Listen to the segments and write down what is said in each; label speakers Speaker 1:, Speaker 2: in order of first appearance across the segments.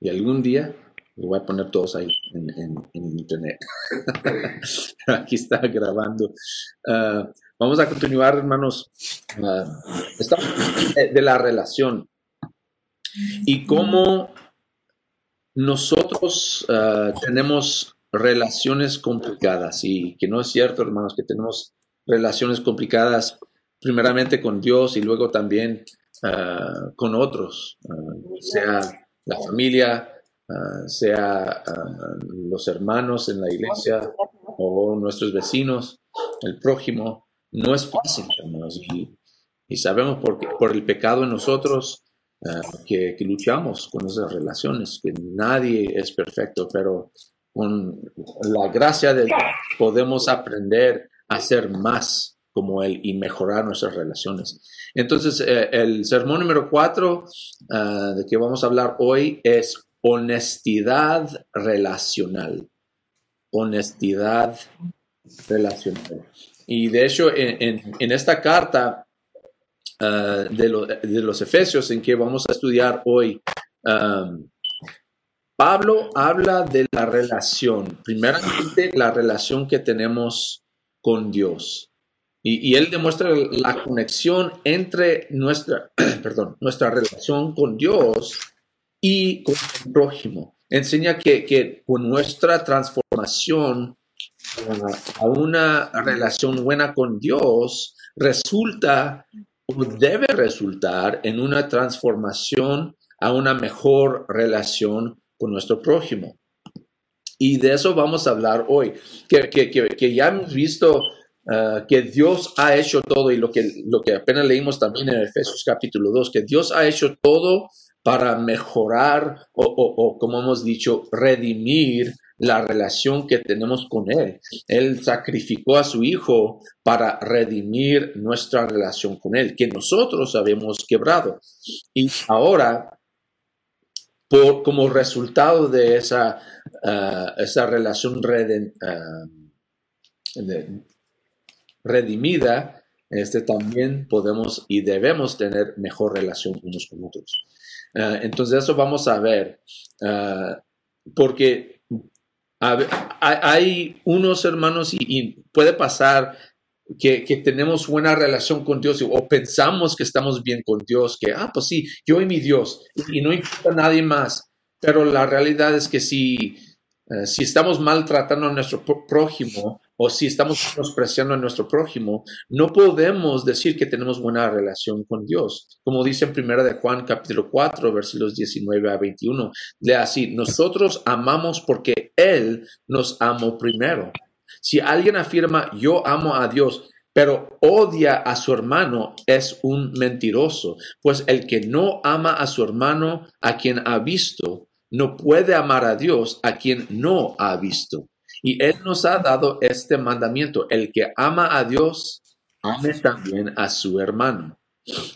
Speaker 1: Y algún día los voy a poner todos ahí en, internet. Aquí está grabando. Ah, vamos a continuar, hermanos. Uh, estamos de la relación y cómo nosotros ah, tenemos relaciones complicadas y que no es cierto, hermanos, que tenemos relaciones complicadas primeramente con Dios y luego también con otros, sea la familia, Ah, sea ah, los hermanos en la iglesia o nuestros vecinos, el prójimo, no es fácil, hermanos. Y, sabemos por, por el pecado en nosotros ah, que, luchamos con esas relaciones, que nadie es perfecto, pero con la gracia de Dios podemos aprender a ser más como Él y mejorar nuestras relaciones. Entonces, eh, el sermón número cuatro de que vamos a hablar hoy es honestidad relacional. Honestidad relacional. Y de hecho, en, esta carta uh, de, los Efesios, en que vamos a estudiar hoy, um, Pablo habla de la relación, primeramente la relación que tenemos con Dios. Y, él demuestra la conexión entre nuestra, perdón, nuestra relación con Dios y con el prójimo. Enseña que, con nuestra transformación a una relación buena con Dios resulta o debe resultar en una transformación a una mejor relación con nuestro prójimo. Y de eso vamos a hablar hoy, que, ya hemos visto uh, que Dios ha hecho todo y lo que, lo que apenas leímos también en Efesios capítulo 2, que Dios ha hecho todo para mejorar o, como hemos dicho, redimir la relación que tenemos con Él. Él sacrificó a su Hijo para redimir nuestra relación con Él, que nosotros habíamos quebrado. Y ahora, por, como resultado de esa, ah, esa relación ah, redimida, este, también podemos y debemos tener mejor relación unos con otros. Ah, entonces eso vamos a ver, ah, porque hay unos hermanos y, puede pasar que, tenemos buena relación con Dios o pensamos que estamos bien con Dios, que, ah, pues sí, yo y mi Dios, y, no importa nadie más, pero la realidad es que si, eh, si estamos maltratando a nuestro prójimo, o si estamos menospreciando a nuestro prójimo, no podemos decir que tenemos buena relación con Dios. Como dice en 1 de Juan capítulo 4, versículos 19 a 21, le así, nosotros amamos porque Él nos amó primero. Si alguien afirma yo amo a Dios, pero odia a su hermano, es un mentiroso, pues el que no ama a su hermano, a quien ha visto, no puede amar a Dios, a quien no ha visto. Y Él nos ha dado este mandamiento, el que ama a Dios, ame también a su hermano.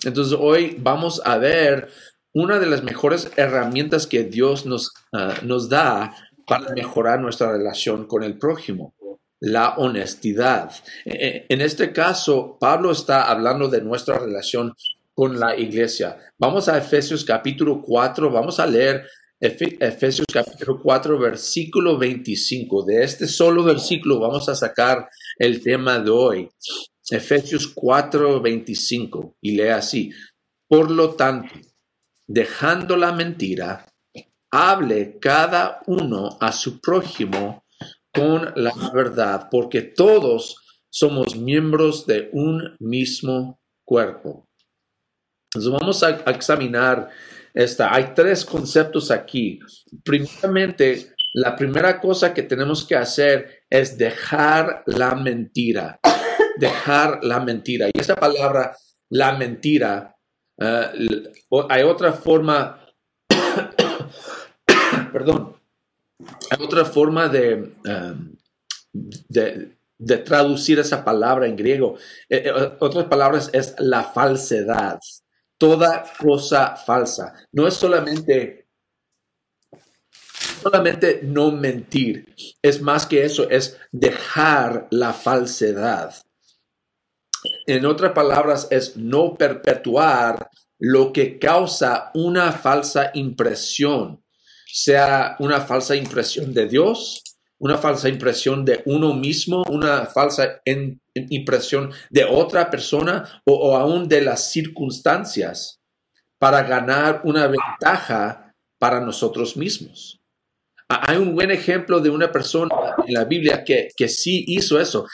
Speaker 1: Entonces hoy vamos a ver una de las mejores herramientas que Dios nos, ah, nos da para mejorar nuestra relación con el prójimo, la honestidad. E, e, en este caso, Pablo está hablando de nuestra relación con la iglesia. Vamos a Efesios capítulo 4, vamos a leer Efesios capítulo 4, versículo 25. De este solo versículo vamos a sacar el tema de hoy. Efesios 4, 25. Y lee así. Por lo tanto, dejando la mentira, hable cada uno a su prójimo con la verdad, porque todos somos miembros de un mismo cuerpo. Entonces vamos a examinar hay tres conceptos aquí. Primeramente, la primera cosa que tenemos que hacer es dejar la mentira. Dejar la mentira. Y esta palabra, la mentira, eh, hay otra forma, perdón, hay otra forma de, um, de, traducir esa palabra en griego. Eh, eh, otras palabras es la falsedad toda cosa falsa. No es solamente, solamente no mentir, es más que eso, es dejar la falsedad. En otras palabras, es no perpetuar lo que causa una falsa impresión. sea una falsa impresión de Dios, una falsa impresión de uno mismo, una falsa impresión de otra persona o, o aún de las circunstancias para ganar una ventaja para nosotros mismos. Hay un buen ejemplo de una persona en la Biblia que, que sí hizo eso,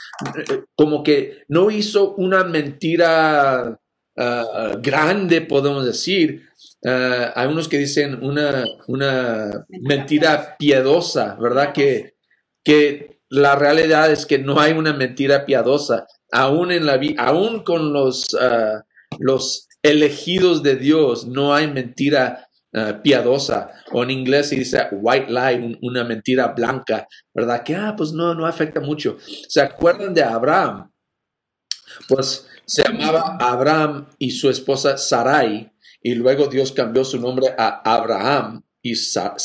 Speaker 1: como que no hizo una mentira ah, grande, podemos decir. Ah, hay unos que dicen una, una mentira piadosa, ¿verdad? Que, que la realidad es que no hay una mentira piadosa. Aún, en la, aún con los, uh, los elegidos de Dios, no hay mentira uh, piadosa. O en inglés se dice white lie, una mentira blanca, ¿verdad? Que, ah, pues no, no afecta mucho. ¿Se acuerdan de Abraham? Pues se llamaba Abraham y su esposa Sarai, y luego Dios cambió su nombre a Abraham y Sara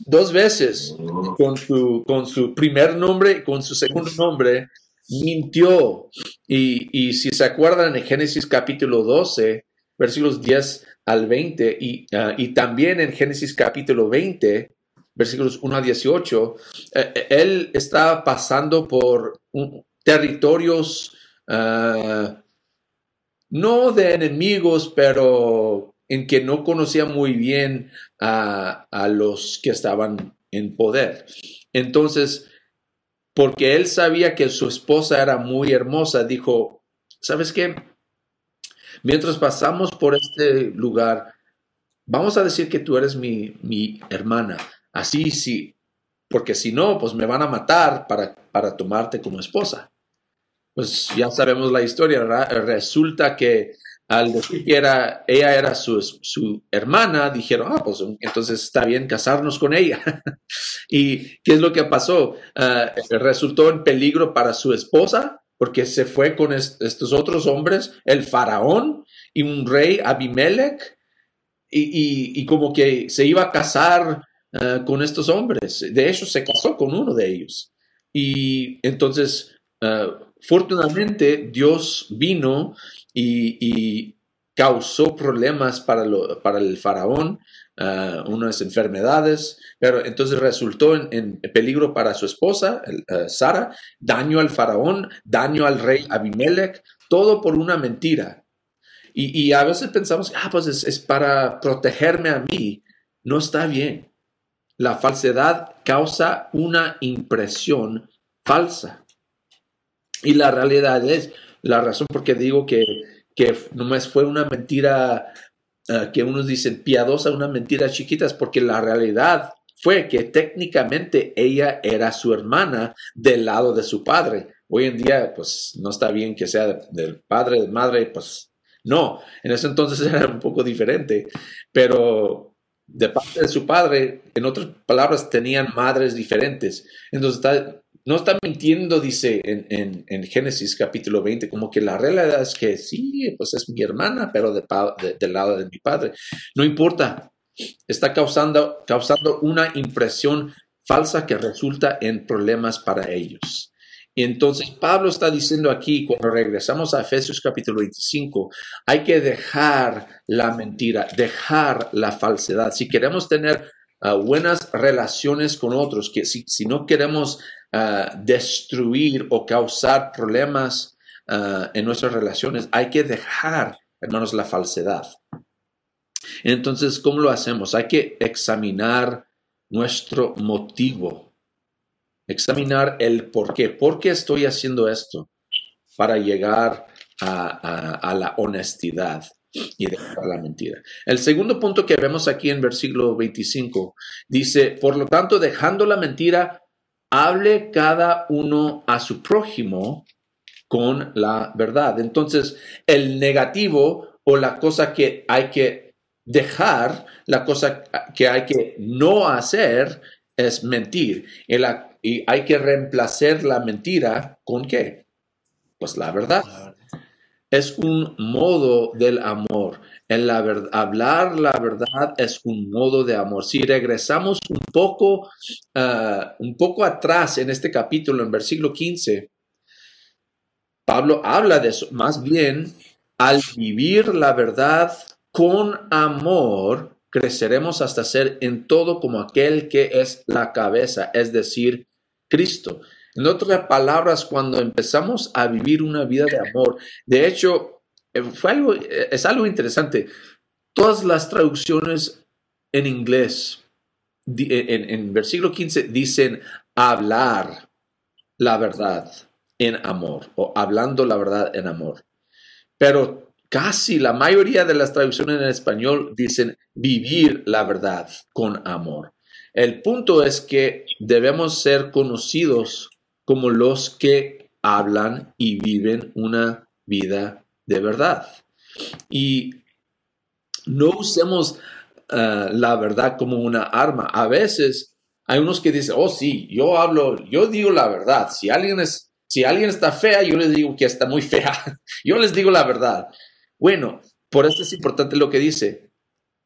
Speaker 1: dos veces con su, con su primer nombre y con su segundo nombre, mintió. Y, si se acuerdan en Génesis capítulo 12, versículos 10 al 20, y, ah, y también en Génesis capítulo 20, versículos 1 a 18, eh, él estaba pasando por territorios ah, no de enemigos, pero en que no conocía muy bien a, los que estaban en poder. Entonces, porque él sabía que su esposa era muy hermosa, dijo, ¿sabes qué? Mientras pasamos por este lugar, vamos a decir que tú eres mi, mi hermana. Así sí, porque si no, pues me van a matar para, para tomarte como esposa. Pues ya sabemos la historia. Resulta que al decir que era, ella era su, su, hermana, dijeron, ah, pues entonces está bien casarnos con ella. ¿Y qué es lo que pasó? Ah, resultó en peligro para su esposa porque se fue con estos otros hombres, el faraón y un rey Abimelech, y, y, como que se iba a casar ah, con estos hombres. De hecho, se casó con uno de ellos. Y entonces, uh, fortunadamente, Dios vino y, causó problemas para, lo, para el faraón, uh, unas enfermedades, pero entonces resultó en, peligro para su esposa, uh, Sara, daño al faraón, daño al rey Abimelech, todo por una mentira. Y, a veces pensamos, ah, pues es, es para protegerme a mí. No está bien. La falsedad causa una impresión falsa. Y la realidad es, la razón por qué digo que, que nomás fue una mentira ah, que unos dicen piadosa, una mentira chiquita, es porque la realidad fue que técnicamente ella era su hermana del lado de su padre. Hoy en día, pues no está bien que sea del padre, de madre, pues no. En ese entonces era un poco diferente, pero de parte de su padre, en otras palabras, tenían madres diferentes. Entonces está, no está mintiendo, dice en, Génesis capítulo 20, como que la realidad es que sí, pues es mi hermana, pero de, del lado de mi padre. No importa, está causando, causando una impresión falsa que resulta en problemas para ellos. Y entonces Pablo está diciendo aquí, cuando regresamos a Efesios capítulo 25, hay que dejar la mentira, dejar la falsedad. Si queremos tener ah, buenas relaciones con otros, que si, si no queremos destruir o causar problemas ah, en nuestras relaciones, hay que dejar, hermanos, la falsedad. Entonces, ¿cómo lo hacemos? Hay que examinar nuestro motivo, examinar el por qué. ¿Por qué estoy haciendo esto? Para llegar a, la honestidad y dejar la mentira. El segundo punto que vemos aquí en versículo 25 dice, por lo tanto, dejando la mentira, hable cada uno a su prójimo con la verdad. Entonces, el negativo o la cosa que hay que dejar, la cosa que hay que no hacer es mentir. Y, hay que reemplazar la mentira con qué? Pues la verdad. Es un modo del amor la hablar la verdad es un modo de amor. Si regresamos un poco, ah, un poco atrás en este capítulo, en versículo 15, Pablo habla de eso. Más bien, al vivir la verdad con amor, creceremos hasta ser en todo como aquel que es la cabeza, es decir, Cristo. En otras palabras, cuando empezamos a vivir una vida de amor, de hecho, eh, fue algo, eh, es algo interesante. Todas las traducciones en inglés, en, en versículo 15, dicen hablar la verdad en amor o hablando la verdad en amor. Pero casi la mayoría de las traducciones en español dicen vivir la verdad con amor. El punto es que debemos ser conocidos como los que hablan y viven una vida de verdad. Y no usemos eh, la verdad como una arma. A veces hay unos que dicen, oh sí, yo hablo, yo digo la verdad. Si alguien es, si alguien está fea, yo les digo que está muy fea. yo les digo la verdad. Bueno, por eso es importante lo que dice.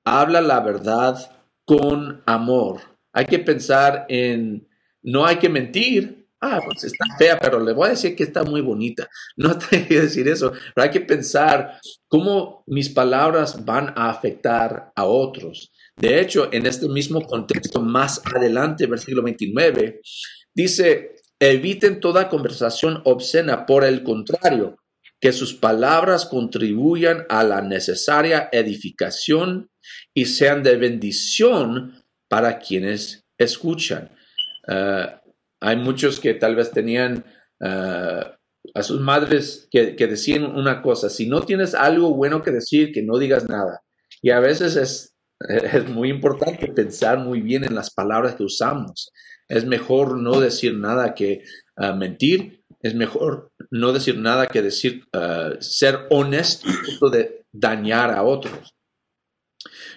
Speaker 1: Habla la verdad con amor. Hay que pensar en, no hay que mentir. Ah, pues está fea, pero le voy a decir que está muy bonita. No hay que decir eso, pero hay que pensar cómo mis palabras van a afectar a otros. De hecho, en este mismo contexto, más adelante, versículo 29, dice, eviten toda conversación obscena, por el contrario, que sus palabras contribuyan a la necesaria edificación y sean de bendición para quienes escuchan. Eh, hay muchos que tal vez tenían eh, a sus madres que, decían una cosa, si no tienes algo bueno que decir, que no digas nada. Y a veces es, es muy importante pensar muy bien en las palabras que usamos. Es mejor no decir nada que eh, mentir es mejor no decir nada que decir, uh, ser honesto de dañar a otros.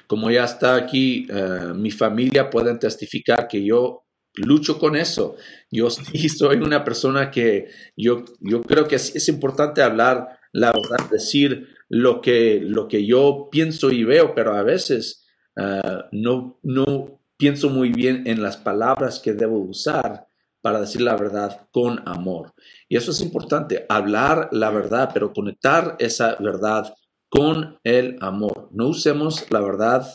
Speaker 1: Como ya está aquí, mi familia pueden testificar que yo lucho con eso. Yo soy una persona que yo, yo creo que es, importante hablar la verdad, decir lo que, lo que yo pienso y veo, pero a veces uh, no, no pienso muy bien en las palabras que debo usar para decir la verdad con amor. Y eso es importante, hablar la verdad, pero conectar esa verdad con el amor. No usemos la verdad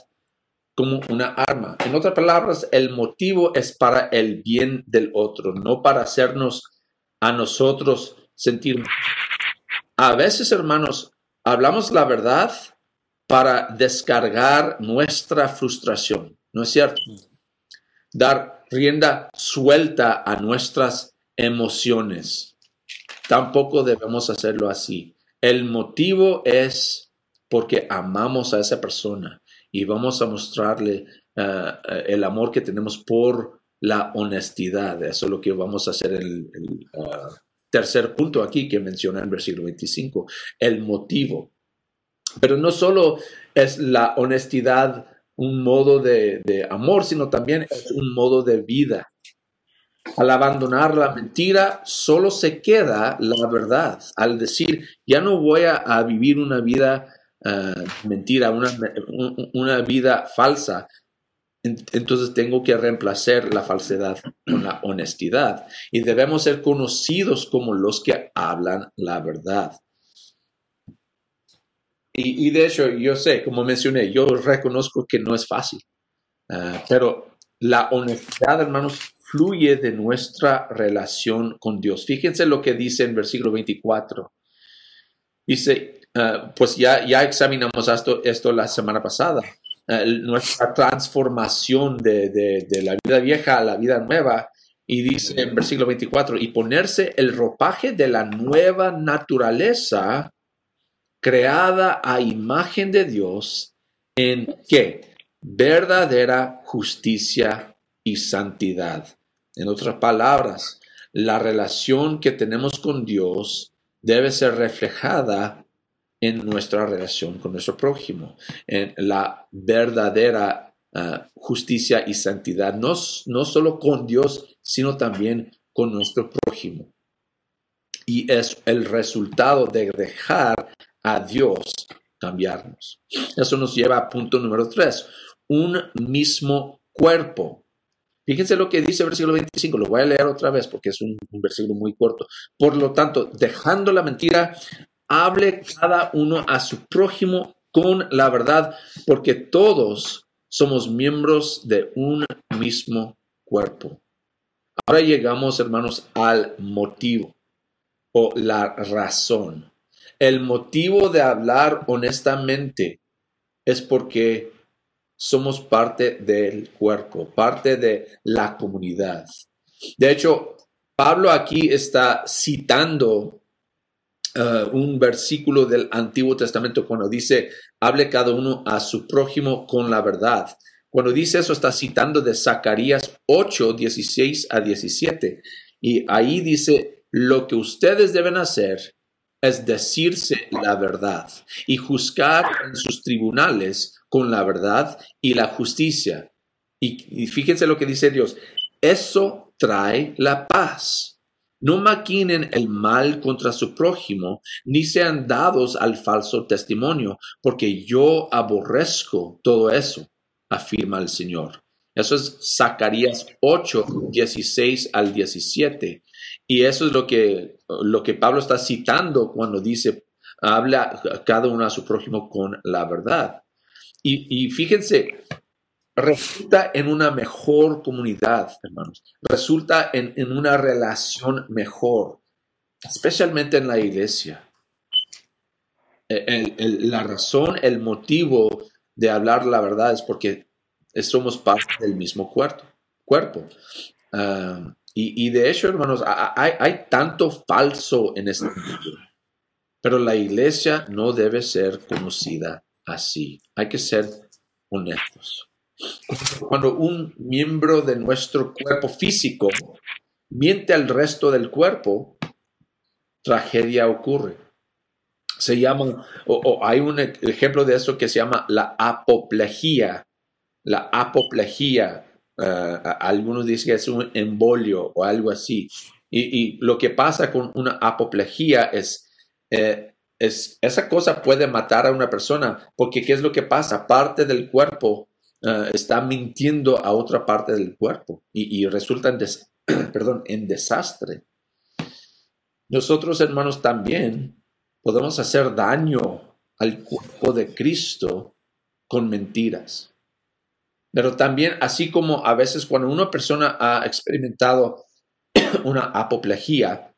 Speaker 1: como una arma. En otras palabras, el motivo es para el bien del otro, no para hacernos a nosotros sentir. A veces, hermanos, hablamos la verdad para descargar nuestra frustración, ¿no es cierto? Dar rienda suelta a nuestras emociones. Tampoco debemos hacerlo así. El motivo es porque amamos a esa persona y vamos a mostrarle eh, el amor que tenemos por la honestidad. Eso es lo que vamos a hacer en el, eh, tercer punto aquí que menciona en versículo 25, el motivo. Pero no solo es la honestidad un modo de, amor, sino también es un modo de vida. Al abandonar la mentira, solo se queda la verdad. Al decir, ya no voy a, vivir una vida eh, mentira, una, una, vida falsa, entonces tengo que reemplazar la falsedad con la honestidad. Y debemos ser conocidos como los que hablan la verdad. Y, de hecho, yo sé, como mencioné, yo reconozco que no es fácil, ah, pero la honestidad, hermanos, fluye de nuestra relación con Dios. Fíjense lo que dice en versículo 24. Dice, ah, pues ya, ya examinamos esto, esto la semana pasada, ah, nuestra transformación de, de la vida vieja a la vida nueva. Y dice en versículo 24, y ponerse el ropaje de la nueva naturaleza creada a imagen de Dios en qué? Verdadera justicia y santidad. En otras palabras, la relación que tenemos con Dios debe ser reflejada en nuestra relación con nuestro prójimo, en la verdadera ah, justicia y santidad, no, no solo con Dios, sino también con nuestro prójimo. Y es el resultado de dejar a Dios cambiarnos. Eso nos lleva a punto número tres, un mismo cuerpo. Fíjense lo que dice el versículo 25, lo voy a leer otra vez porque es un, un versículo muy corto. Por lo tanto, dejando la mentira, hable cada uno a su prójimo con la verdad, porque todos somos miembros de un mismo cuerpo. Ahora llegamos, hermanos, al motivo o la razón. El motivo de hablar honestamente es porque somos parte del cuerpo, parte de la comunidad. De hecho, Pablo aquí está citando uh, un versículo del Antiguo Testamento cuando dice, hable cada uno a su prójimo con la verdad. Cuando dice eso, está citando de Zacarías 8, 16 a 17. Y ahí dice, lo que ustedes deben hacer es decirse la verdad y juzgar en sus tribunales con la verdad y la justicia. Y, y fíjense lo que dice Dios, eso trae la paz. No maquinen el mal contra su prójimo, ni sean dados al falso testimonio, porque yo aborrezco todo eso, afirma el Señor. Eso es Zacarías 8, 16 al 17. Y eso es lo que, lo que Pablo está citando cuando dice, habla cada uno a su prójimo con la verdad. Y, y fíjense, resulta en una mejor comunidad, hermanos. Resulta en, una relación mejor, especialmente en la iglesia. E, la razón, el motivo de hablar la verdad es porque somos parte del mismo cuerpo. cuerpo. Ah, y, de hecho, hermanos, hay, hay tanto falso en este mundo, pero la iglesia no debe ser conocida así. Hay que ser honestos. Cuando un miembro de nuestro cuerpo físico miente al resto del cuerpo, tragedia ocurre. Se llama, o, hay un ejemplo de eso que se llama la apoplejía. La apoplejía, eh, algunos dicen que es un embolio o algo así. Y, lo que pasa con una apoplejía es, eh, es, esa cosa puede matar a una persona, porque ¿qué es lo que pasa? Parte del cuerpo Ah, está mintiendo a otra parte del cuerpo y, resulta en, perdón, en desastre. Nosotros, hermanos, también podemos hacer daño al cuerpo de Cristo con mentiras. Pero también, así como a veces cuando una persona ha experimentado una apoplejía,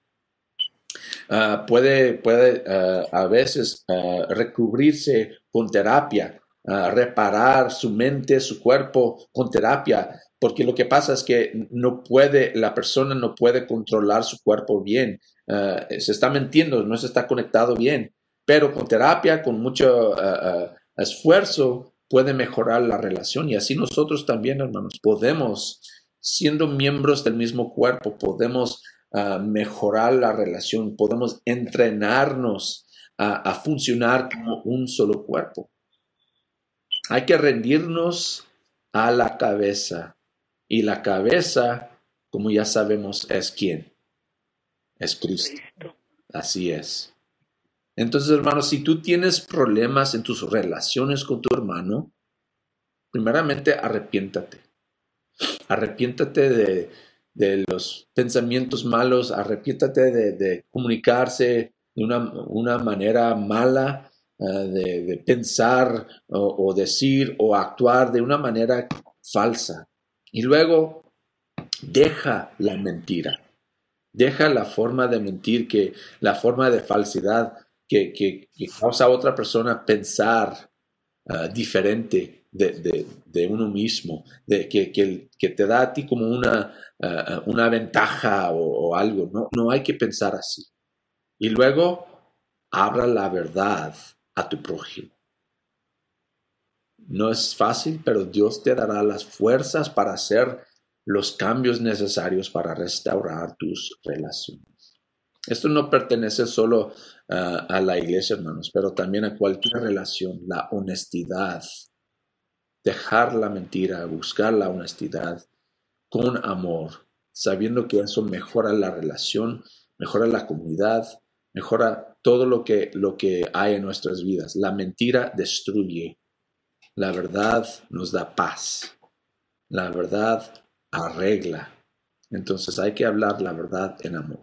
Speaker 1: ah, puede, puede ah, a veces recubrirse con terapia reparar su mente, su cuerpo con terapia, porque lo que pasa es que no puede, la persona no puede controlar su cuerpo bien, ah, se está mintiendo, no se está conectado bien, pero con terapia, con mucho ah, ah, esfuerzo, puede mejorar la relación y así nosotros también, hermanos, podemos, siendo miembros del mismo cuerpo, podemos mejorar la relación, podemos entrenarnos a funcionar como un solo cuerpo. Hay que rendirnos a la cabeza. Y la cabeza, como ya sabemos, es quién? Es Cristo. Así es. Entonces, hermanos, si tú tienes problemas en tus relaciones con tu hermano, primeramente arrepiéntate. Arrepiéntate de, los pensamientos malos, arrepiéntate de, comunicarse de una, una manera mala eh, de, pensar o, decir o actuar de una manera falsa. Y luego deja la mentira, deja la forma de mentir, que la forma de falsidad que, que, causa a otra persona pensar eh, diferente de, uno mismo, de, que, que, te da a ti como una, eh, una ventaja o, o, algo. No, no hay que pensar así. Y luego habla la verdad a tu prójimo. No es fácil, pero Dios te dará las fuerzas para hacer los cambios necesarios para restaurar tus relaciones. Esto no pertenece solo ah, a la iglesia, hermanos, pero también a cualquier relación. La honestidad, dejar la mentira, buscar la honestidad con amor, sabiendo que eso mejora la relación, mejora la comunidad, mejora todo lo que, lo que hay en nuestras vidas. La mentira destruye. La verdad nos da paz. La verdad arregla. Entonces hay que hablar la verdad en amor.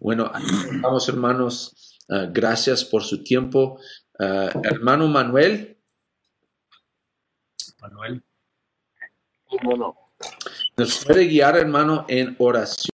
Speaker 1: Bueno, vamos hermanos. Ah, gracias por su tiempo. Ah, hermano Manuel,
Speaker 2: Manuel.
Speaker 3: No, no.
Speaker 1: Nos puede guiar, hermano, en oración.